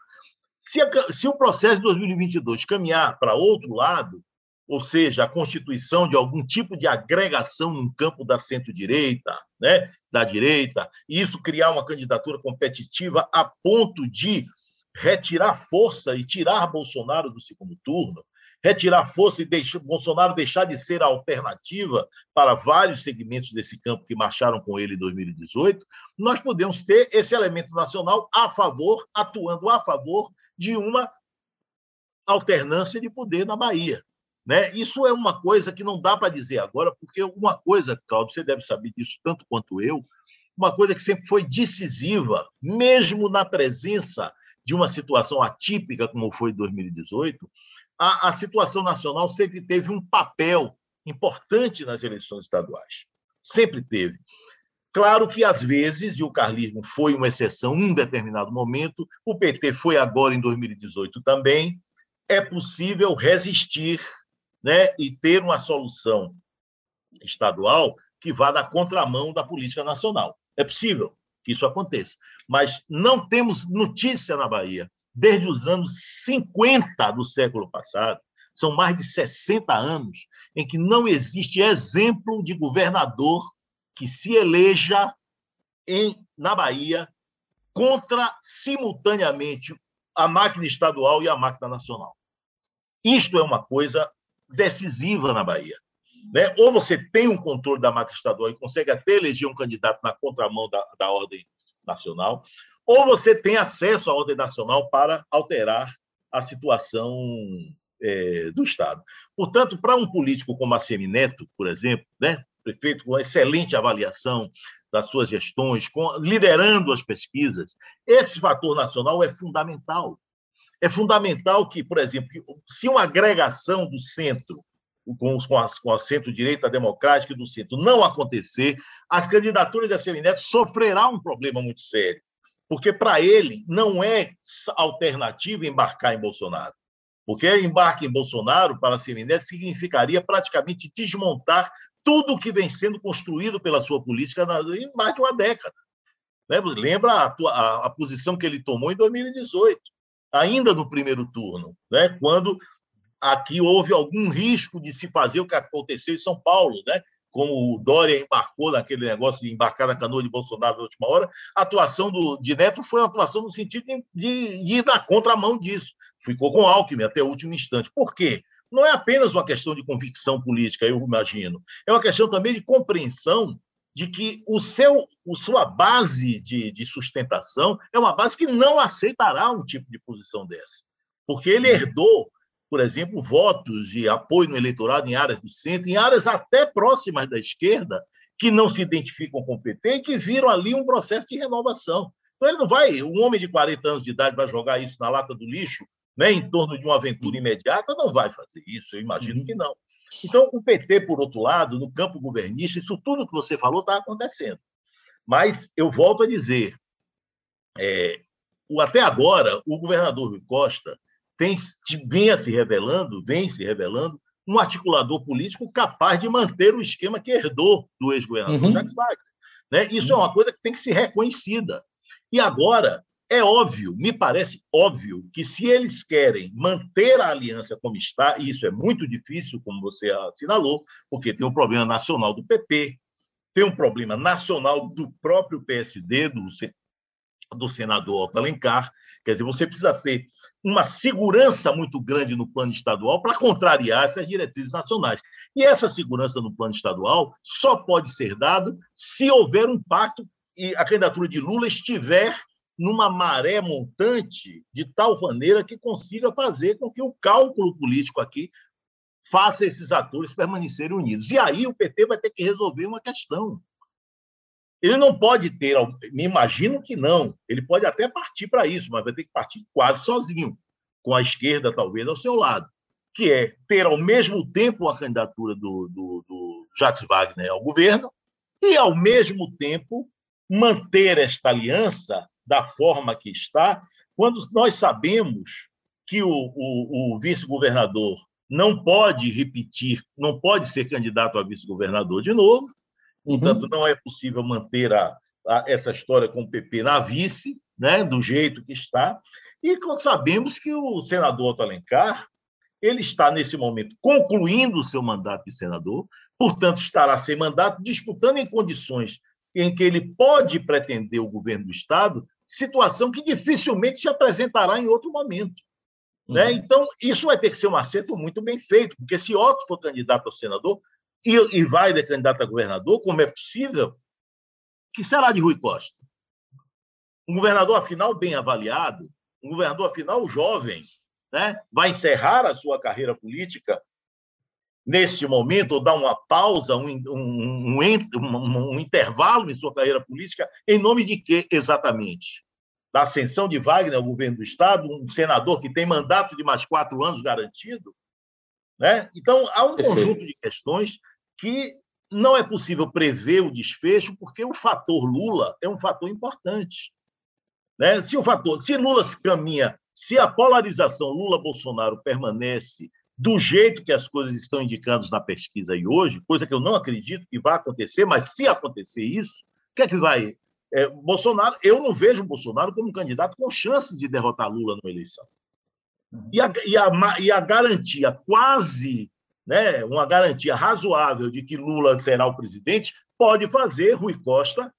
Se, a, se o processo de 2022 caminhar para outro lado, ou seja, a constituição de algum tipo de agregação no campo da centro-direita, né, da direita, e isso criar uma candidatura competitiva a ponto de retirar força e tirar Bolsonaro do segundo turno, retirar força e deixar, Bolsonaro deixar de ser a alternativa para vários segmentos desse campo que marcharam com ele em 2018, nós podemos ter esse elemento nacional a favor, atuando a favor de uma alternância de poder na Bahia. Né? Isso é uma coisa que não dá para dizer agora, porque uma coisa, Claudio, você deve saber disso tanto quanto eu, uma coisa que sempre foi decisiva, mesmo na presença de uma situação atípica como foi em 2018, a, a situação nacional sempre teve um papel importante nas eleições estaduais. Sempre teve. Claro que, às vezes, e o carlismo foi uma exceção em um determinado momento, o PT foi agora em 2018 também, é possível resistir né, e ter uma solução estadual que vá na contramão da política nacional. É possível que isso aconteça, mas não temos notícia na Bahia desde os anos 50 do século passado. São mais de 60 anos em que não existe exemplo de governador que se eleja em, na Bahia contra simultaneamente a máquina estadual e a máquina nacional. Isto é uma coisa decisiva na Bahia. Né? Ou você tem um controle da máquina estadual e consegue até eleger um candidato na contramão da, da ordem nacional, ou você tem acesso à ordem nacional para alterar a situação é, do Estado. Portanto, para um político como a Semineto, por exemplo, né, prefeito com excelente avaliação das suas gestões, com, liderando as pesquisas, esse fator nacional é fundamental. É fundamental que, por exemplo, se uma agregação do centro com, com, a, com a centro-direita democrática do centro não acontecer, as candidaturas da Semineto sofrerá um problema muito sério, porque para ele não é alternativa embarcar em Bolsonaro. Porque embarque em Bolsonaro para a Semineto significaria praticamente desmontar tudo que vem sendo construído pela sua política em mais de uma década. Né? Lembra a, a, a posição que ele tomou em 2018 ainda no primeiro turno, né? quando aqui houve algum risco de se fazer o que aconteceu em São Paulo, né? como o Dória embarcou naquele negócio de embarcar na canoa de Bolsonaro na última hora, a atuação do, de Neto foi uma atuação no sentido de, de, ir na contramão disso. Ficou com Alckmin até o último instante. Por quê? Não é apenas uma questão de convicção política, eu imagino. É uma questão também de compreensão de que o seu, o sua base de, de sustentação é uma base que não aceitará um tipo de posição dessa. Porque ele uhum. herdou, por exemplo, votos de apoio no eleitorado em áreas do centro, em áreas até próximas da esquerda, que não se identificam com o PT e que viram ali um processo de renovação. Então, ele não vai, um homem de 40 anos de idade vai jogar isso na lata do lixo, né, em torno de uma aventura imediata, não vai fazer isso, eu imagino uhum. que não. Então, o PT, por outro lado, no campo governista, isso tudo que você falou está acontecendo. Mas eu volto a dizer, é, até agora, o governador Rui Costa tem, vinha se revelando, vem se revelando, um articulador político capaz de manter o esquema que herdou do ex-governador uhum. Jacques Wagner. Né? Isso uhum. é uma coisa que tem que ser reconhecida. E agora, é óbvio, me parece óbvio, que se eles querem manter a aliança como está, e isso é muito difícil, como você assinalou, porque tem um problema nacional do PP, tem um problema nacional do próprio PSD, do, do senador Otto Alencar, quer dizer, você precisa ter uma segurança muito grande no plano estadual para contrariar essas diretrizes nacionais. E essa segurança no plano estadual só pode ser dado se houver um pacto e a candidatura de Lula estiver numa maré montante de tal maneira que consiga fazer com que o cálculo político aqui faça esses atores permanecerem unidos. E aí o PT vai ter que resolver uma questão. Ele não pode ter, me imagino que não, ele pode até partir para isso, mas vai ter que partir quase sozinho, com a esquerda talvez ao seu lado, que é ter ao mesmo tempo a candidatura do, do, do Jacques Wagner ao governo e, ao mesmo tempo, manter esta aliança da forma que está, quando nós sabemos que o, o, o vice-governador não pode repetir, não pode ser candidato a vice-governador de novo, Portanto, uhum. não é possível manter a, a, essa história com o PP na vice, né, do jeito que está. E sabemos que o senador Otto Alencar ele está, nesse momento, concluindo o seu mandato de senador, portanto, estará sem mandato, disputando em condições em que ele pode pretender o governo do Estado, situação que dificilmente se apresentará em outro momento. Né? Uhum. Né? Então, isso vai ter que ser um acerto muito bem feito, porque se Otto for candidato a senador, e, e vai de candidato a governador, como é possível, que será de Rui Costa? Um governador, afinal, bem avaliado, um governador, afinal, jovem, né? vai encerrar a sua carreira política neste momento, ou dar uma pausa, um, um, um, um intervalo em sua carreira política, em nome de quê exatamente? Da ascensão de Wagner ao governo do Estado, um senador que tem mandato de mais quatro anos garantido? Né? Então, há um Perfeito. conjunto de questões que não é possível prever o desfecho, porque o fator Lula é um fator importante. Né? Se o fator, se Lula caminha, se a polarização Lula-Bolsonaro permanece do jeito que as coisas estão indicando na pesquisa aí hoje, coisa que eu não acredito que vai acontecer, mas se acontecer isso, o que é que vai? É, Bolsonaro, eu não vejo o Bolsonaro como um candidato com chances de derrotar Lula numa eleição. Uhum. E a, e, a, e a garantia quase né, uma garantia razoável de que Lula será o presidente, pode fazer Rui Costa,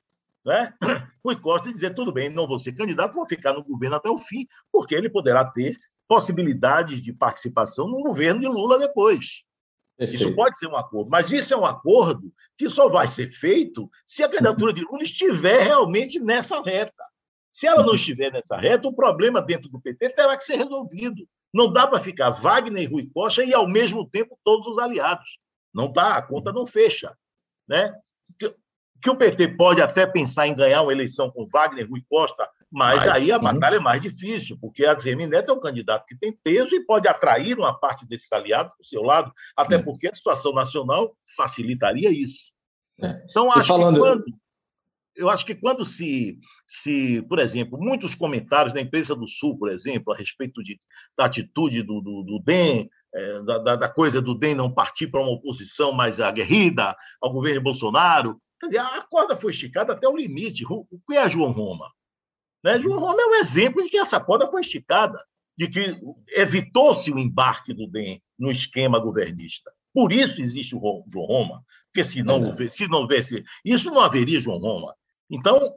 né, Rui Costa dizer tudo bem, não vou ser candidato, vou ficar no governo até o fim, porque ele poderá ter possibilidades de participação no governo de Lula depois. Perfeito. Isso pode ser um acordo, mas isso é um acordo que só vai ser feito se a candidatura de Lula estiver realmente nessa reta. Se ela não estiver nessa reta, o problema dentro do PT terá que ser resolvido. Não dá para ficar Wagner e Rui Costa e, ao mesmo tempo, todos os aliados. Não dá, a conta não fecha. Né? Que, que o PT pode até pensar em ganhar uma eleição com Wagner e Rui Costa, mas, mas aí a uhum. batalha é mais difícil, porque a Neto é um candidato que tem peso e pode atrair uma parte desses aliados para o seu lado, até é. porque a situação nacional facilitaria isso. É. Então, acho falando... que quando, eu acho que quando se, se, por exemplo, muitos comentários da imprensa do Sul, por exemplo, a respeito de, da atitude do, do, do DEM, é, da, da, coisa do DEM não partir para uma oposição mais aguerrida ao governo Bolsonaro, quer dizer, a corda foi esticada até o limite. O, o que é João Roma? Né? João Roma é um exemplo de que essa corda foi esticada, de que evitou-se o embarque do DEM no esquema governista. Por isso existe o João Roma, porque se não, se não houvesse isso, não haveria João Roma. Então,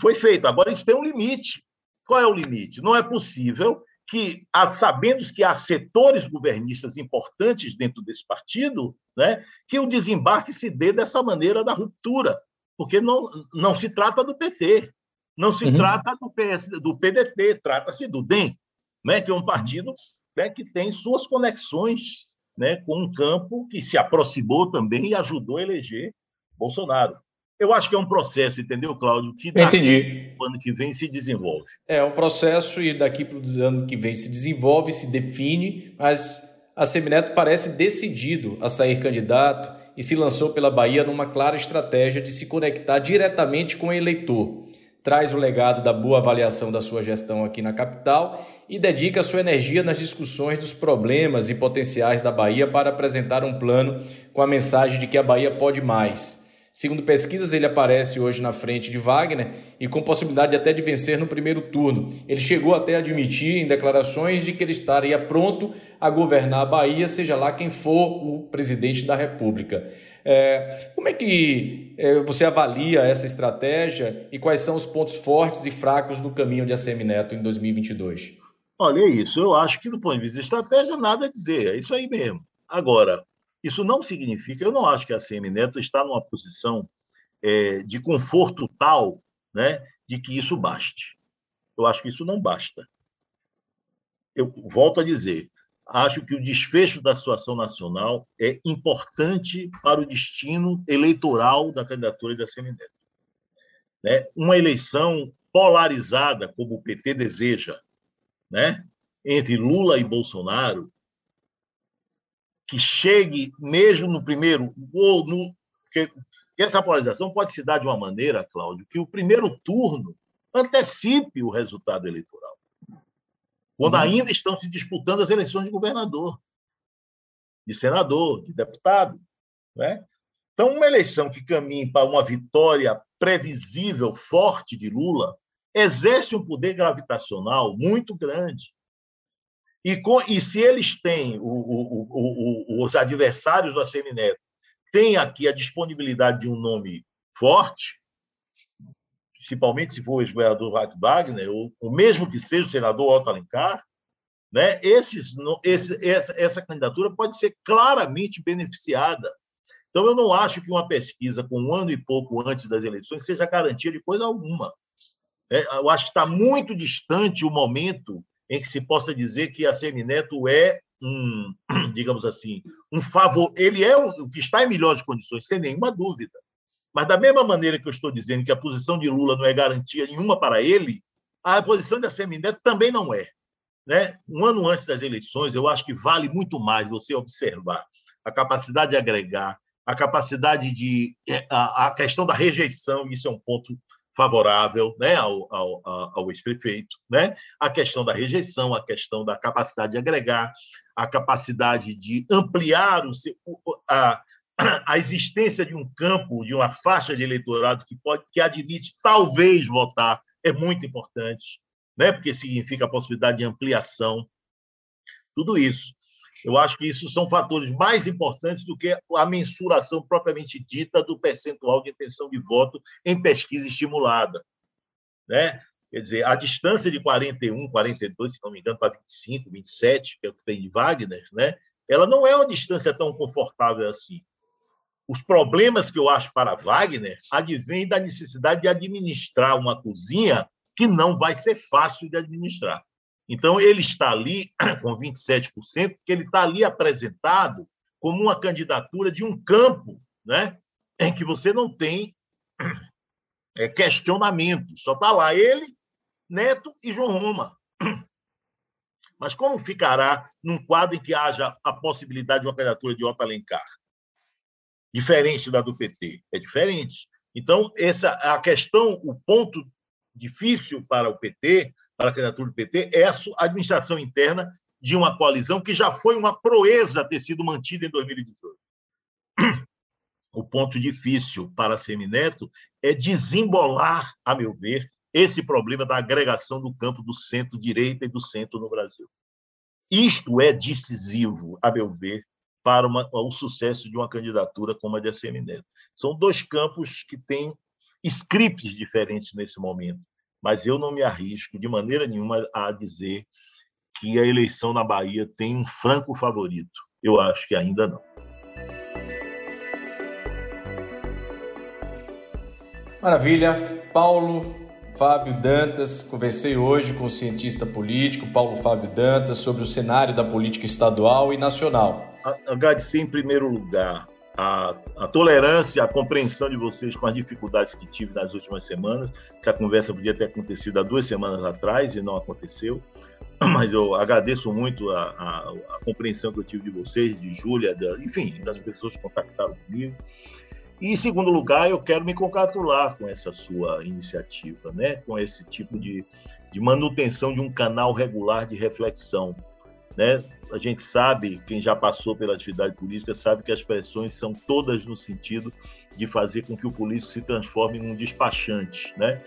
foi feito. Agora, isso tem um limite. Qual é o limite? Não é possível que, sabendo que há setores governistas importantes dentro desse partido, né, que o desembarque se dê dessa maneira da ruptura, porque não, não se trata do PT, não se uhum. trata do, PS, do PDT, trata-se do DEM, né, que é um partido né, que tem suas conexões né, com um campo que se aproximou também e ajudou a eleger Bolsonaro. Eu acho que é um processo, entendeu, Cláudio? Que daqui Entendi. ano que vem se desenvolve. É um processo e daqui para o ano que vem se desenvolve, se define, mas a Semineto parece decidido a sair candidato e se lançou pela Bahia numa clara estratégia de se conectar diretamente com o eleitor. Traz o legado da boa avaliação da sua gestão aqui na capital e dedica sua energia nas discussões dos problemas e potenciais da Bahia para apresentar um plano com a mensagem de que a Bahia pode mais. Segundo pesquisas, ele aparece hoje na frente de Wagner e com possibilidade até de vencer no primeiro turno. Ele chegou até a admitir em declarações de que ele estaria pronto a governar a Bahia, seja lá quem for o presidente da República. É, como é que é, você avalia essa estratégia e quais são os pontos fortes e fracos do caminho de ACM Neto em 2022? Olha, é isso. Eu acho que, do ponto de vista de estratégia, nada a dizer. É isso aí mesmo. Agora, isso não significa, eu não acho que a CM Neto está numa posição é, de conforto tal né, de que isso baste. Eu acho que isso não basta. Eu volto a dizer, acho que o desfecho da situação nacional é importante para o destino eleitoral da candidatura da CM Neto. Né? Uma eleição polarizada, como o PT deseja, né? entre Lula e Bolsonaro, que chegue mesmo no primeiro ou no essa polarização pode se dar de uma maneira, Cláudio, que o primeiro turno antecipe o resultado eleitoral, quando uhum. ainda estão se disputando as eleições de governador, de senador, de deputado, né? Então, uma eleição que caminhe para uma vitória previsível, forte de Lula, exerce um poder gravitacional muito grande. E, com, e se eles têm, o, o, o, os adversários do ACM Neto, têm aqui a disponibilidade de um nome forte, principalmente se for o ex-governador Wagner, ou, ou mesmo que seja o senador Otto Alencar, né, esses, esse, essa, essa candidatura pode ser claramente beneficiada. Então, eu não acho que uma pesquisa com um ano e pouco antes das eleições seja garantia de coisa alguma. É, eu acho que está muito distante o momento em que se possa dizer que a Semineto é um, digamos assim, um favor. Ele é o que está em melhores condições, sem nenhuma dúvida. Mas, da mesma maneira que eu estou dizendo que a posição de Lula não é garantia nenhuma para ele, a posição da Semineto também não é. Né? Um ano antes das eleições, eu acho que vale muito mais você observar a capacidade de agregar, a capacidade de. É, a, a questão da rejeição, isso é um ponto favorável né, ao, ao, ao ex-prefeito, né? a questão da rejeição, a questão da capacidade de agregar, a capacidade de ampliar o, a, a existência de um campo, de uma faixa de eleitorado que pode que admite talvez votar é muito importante, né? porque significa a possibilidade de ampliação. Tudo isso. Eu acho que isso são fatores mais importantes do que a mensuração propriamente dita do percentual de intenção de voto em pesquisa estimulada. Né? Quer dizer, a distância de 41, 42, se não me engano, para 25, 27, que é o que tem de Wagner, né? ela não é uma distância tão confortável assim. Os problemas que eu acho para Wagner advêm da necessidade de administrar uma cozinha que não vai ser fácil de administrar. Então, ele está ali com 27%, porque ele está ali apresentado como uma candidatura de um campo né, em que você não tem é, questionamento. Só está lá ele, Neto e João Roma. Mas como ficará num quadro em que haja a possibilidade de uma candidatura de Otto Alencar? Diferente da do PT. É diferente. Então, essa a questão, o ponto difícil para o PT para a candidatura do PT é a administração interna de uma coalizão que já foi uma proeza ter sido mantida em 2018. O ponto difícil para Semineto é desembolar, a meu ver, esse problema da agregação do campo do centro-direita e do centro no Brasil. Isto é decisivo, a meu ver, para uma, o sucesso de uma candidatura como a de Semineto. São dois campos que têm scripts diferentes nesse momento mas eu não me arrisco de maneira nenhuma a dizer que a eleição na Bahia tem um franco favorito. Eu acho que ainda não. Maravilha. Paulo Fábio Dantas, conversei hoje com o cientista político Paulo Fábio Dantas sobre o cenário da política estadual e nacional. Agradecer em primeiro lugar a, a, tolerância, a compreensão de vocês com as dificuldades que tive nas últimas semanas. Essa conversa podia ter acontecido há duas semanas atrás e não aconteceu. mas eu agradeço muito a, a, a, compreensão que eu tive de vocês, de Júlia, enfim, das pessoas que contactaram comigo. E, em segundo lugar, eu quero me congratular com essa sua iniciativa, né? com esse tipo de, de manutenção de um canal regular de reflexão. Né? A gente sabe, quem já passou pela atividade política, sabe que as pressões são todas no sentido de fazer com que o político se transforme em um despachante, né?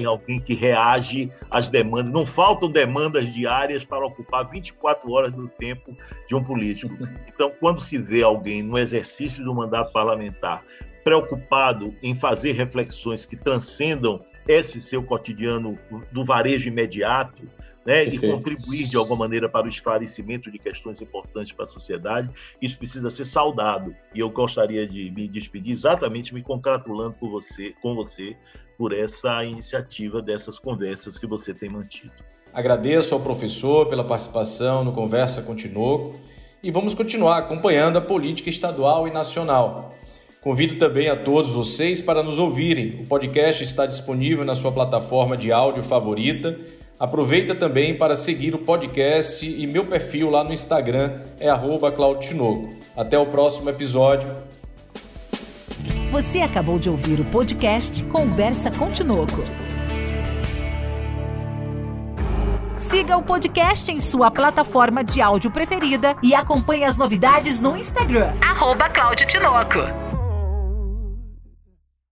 Em alguém que reage às demandas. Não faltam demandas diárias para ocupar 24 horas do tempo de um político. Então, quando se vê alguém no exercício do mandato parlamentar preocupado em fazer reflexões que transcendam esse seu cotidiano do varejo imediato, né, de contribuir de alguma maneira para o esclarecimento de questões importantes para a sociedade, isso precisa ser saudado. E eu gostaria de me despedir exatamente me congratulando por você, com você por essa iniciativa dessas conversas que você tem mantido. Agradeço ao professor pela participação no Conversa Continuou e vamos continuar acompanhando a política estadual e nacional. Convido também a todos vocês para nos ouvirem. O podcast está disponível na sua plataforma de áudio favorita Aproveita também para seguir o podcast e meu perfil lá no Instagram é @clauditinoco. Até o próximo episódio. Você acabou de ouvir o podcast Conversa com Tinoco. Siga o podcast em sua plataforma de áudio preferida e acompanhe as novidades no Instagram, arroba Tinoco.